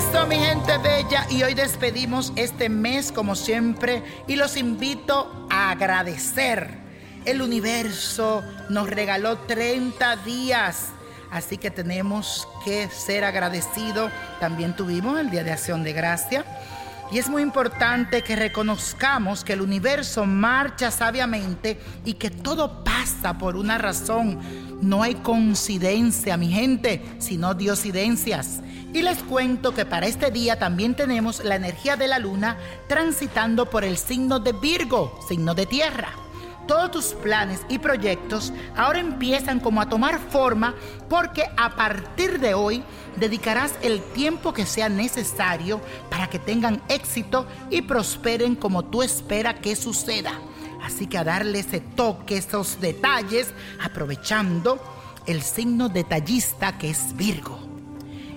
Esto, mi gente bella, y hoy despedimos este mes como siempre y los invito a agradecer. El universo nos regaló 30 días, así que tenemos que ser agradecidos. También tuvimos el Día de Acción de Gracia. Y es muy importante que reconozcamos que el universo marcha sabiamente y que todo pasa por una razón. No hay coincidencia, mi gente, sino diosidencias. Y les cuento que para este día también tenemos la energía de la luna transitando por el signo de Virgo, signo de tierra. Todos tus planes y proyectos ahora empiezan como a tomar forma porque a partir de hoy dedicarás el tiempo que sea necesario para que tengan éxito y prosperen como tú esperas que suceda. Así que a darle ese toque, esos detalles, aprovechando el signo detallista que es Virgo.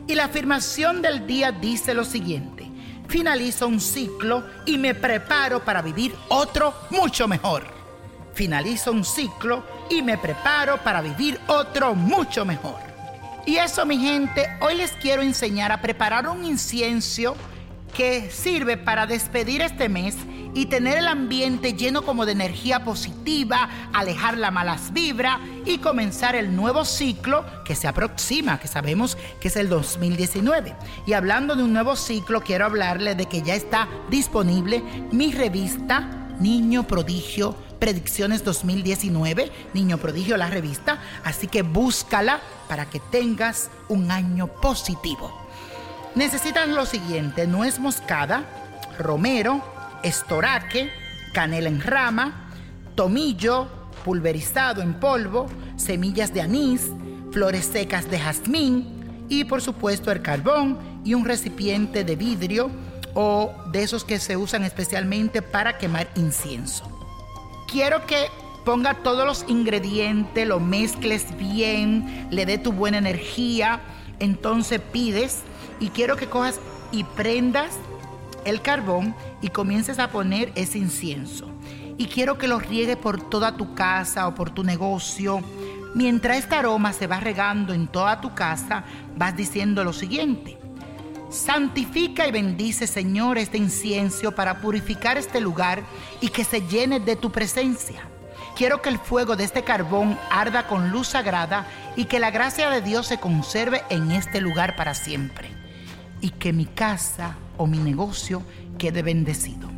Y la afirmación del día dice lo siguiente, finalizo un ciclo y me preparo para vivir otro mucho mejor. Finalizo un ciclo y me preparo para vivir otro mucho mejor. Y eso mi gente, hoy les quiero enseñar a preparar un incienso que sirve para despedir este mes y tener el ambiente lleno como de energía positiva, alejar las malas vibras y comenzar el nuevo ciclo que se aproxima, que sabemos que es el 2019. Y hablando de un nuevo ciclo, quiero hablarles de que ya está disponible mi revista Niño Prodigio Predicciones 2019, Niño Prodigio la revista, así que búscala para que tengas un año positivo. Necesitan lo siguiente, nuez moscada, romero, estoraque, canela en rama, tomillo pulverizado en polvo, semillas de anís, flores secas de jazmín y por supuesto el carbón y un recipiente de vidrio o de esos que se usan especialmente para quemar incienso. Quiero que ponga todos los ingredientes, lo mezcles bien, le dé tu buena energía, entonces pides y quiero que cojas y prendas el carbón y comiences a poner ese incienso. Y quiero que lo riegue por toda tu casa o por tu negocio. Mientras este aroma se va regando en toda tu casa, vas diciendo lo siguiente. Santifica y bendice, Señor, este incienso para purificar este lugar y que se llene de tu presencia. Quiero que el fuego de este carbón arda con luz sagrada y que la gracia de Dios se conserve en este lugar para siempre. Y que mi casa o mi negocio quede bendecido.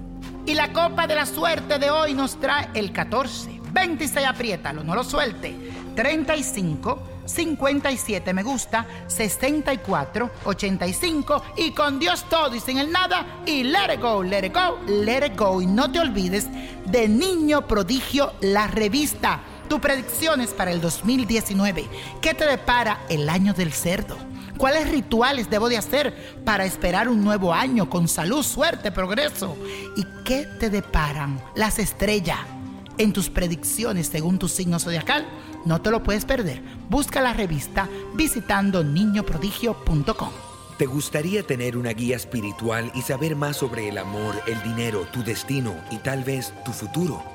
Y la copa de la suerte de hoy nos trae el 14, 26, apriétalo, no lo suelte, 35, 57 me gusta, 64, 85 y con Dios todo y sin el nada y let it go, let it go, let it go. Y no te olvides de Niño Prodigio, la revista. Tus predicciones para el 2019. ¿Qué te depara el año del cerdo? ¿Cuáles rituales debo de hacer para esperar un nuevo año con salud, suerte, progreso? ¿Y qué te deparan las estrellas en tus predicciones según tu signo zodiacal? No te lo puedes perder. Busca la revista visitando niñoprodigio.com. ¿Te gustaría tener una guía espiritual y saber más sobre el amor, el dinero, tu destino y tal vez tu futuro?